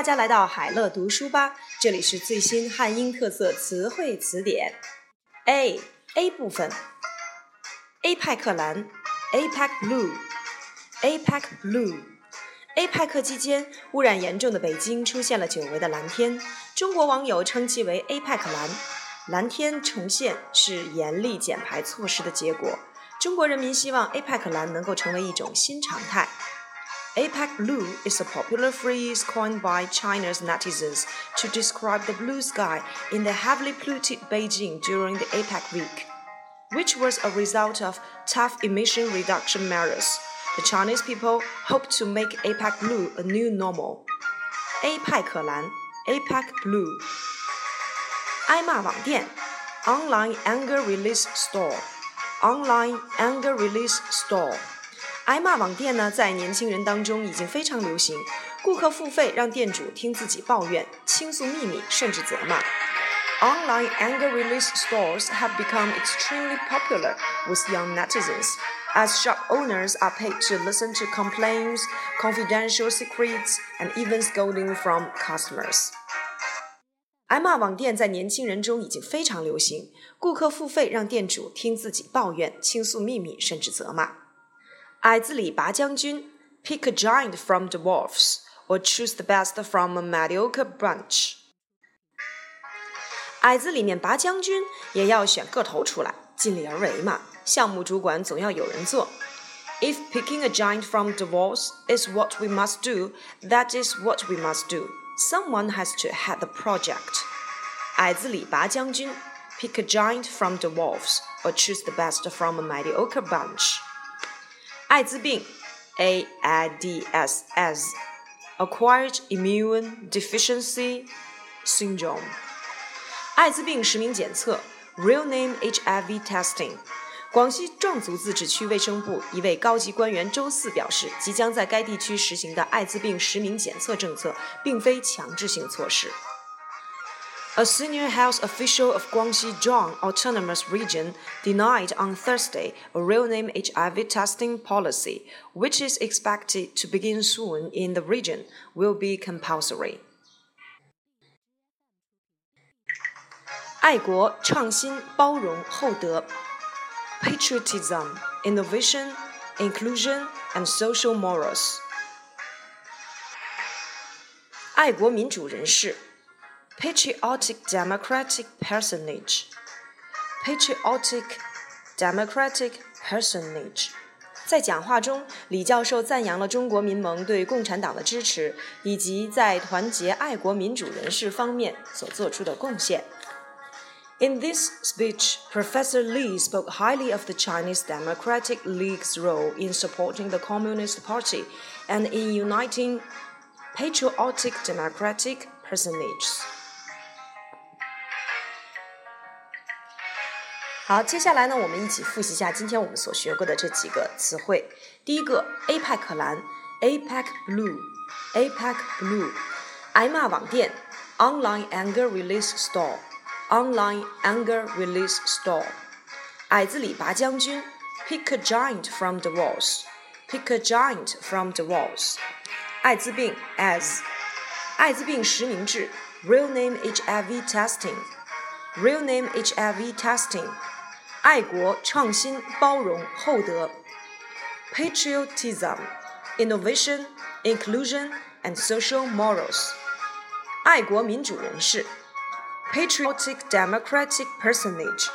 大家来到海乐读书吧，这里是最新汉英特色词汇词典。A A 部分，A 派克蓝，APEC Blue，APEC Blue。A 派克期间，污染严重的北京出现了久违的蓝天，中国网友称其为 A 派克蓝。蓝天重现是严厉减排措施的结果。中国人民希望 A 派克蓝能够成为一种新常态。APEC blue is a popular phrase coined by China's netizens to describe the blue sky in the heavily polluted Beijing during the APEC week, which was a result of tough emission reduction measures. The Chinese people hope to make APEC blue a new normal. APEC 蓝 APEC blue. 挨骂网店 Online Anger Release Store Online Anger Release Store 挨骂网店呢，在年轻人当中已经非常流行。顾客付费让店主听自己抱怨、倾诉秘密，甚至责骂。Online anger release stores have become extremely popular with young netizens, as shop owners are paid to listen to complaints, confidential secrets, and even scolding from customers. 挨骂网店在年轻人中已经非常流行。顾客付费让店主听自己抱怨、倾诉秘密，甚至责骂。矮子里拔将军，pick a giant from the wolves, or choose the best from a mediocre bunch。矮子里面拔将军也要选个头出来，尽力而为嘛。项目主管总要有人做。If picking a giant from the wolves is what we must do, that is what we must do. Someone has to head the project. 矮子里拔将军，pick a giant from the wolves, or choose the best from a mediocre bunch. 艾滋病，AIDS，acquired immune deficiency syndrome。艾滋病实名检测，real name HIV testing。广西壮族自治区卫生部一位高级官员周四表示，即将在该地区实行的艾滋病实名检测政策，并非强制性措施。A senior health official of Guangxi Zhuang Autonomous Region denied on Thursday a real name HIV testing policy, which is expected to begin soon in the region, will be compulsory. 爱国、创新、包容、厚德，patriotism, innovation, inclusion, and social morals. 爱国民主人士。 patriotic democratic personage. Patriotic democratic personage. 在讲话中，李教授赞扬了中国民盟对共产党的支持，以及在团结爱国民主人士方面所做出的贡献。In this speech, Professor Li spoke highly of the Chinese Democratic League's role in supporting the Communist Party and in uniting patriotic democratic personages. 好，接下来呢，我们一起复习一下今天我们所学过的这几个词汇。第一个，APEC 蓝，APEC blue，APEC blue，挨骂网店，Online Anger Release Store，Online Anger Release Store，矮子里拔将军，Pick a giant from the walls，Pick a giant from the walls，艾滋病，AIDS，艾滋病实名制，Real name HIV testing，Real name HIV testing。爱国、创新、包容、厚德；patriotism, innovation, inclusion, and social morals。爱国民主人士；patriotic democratic personage。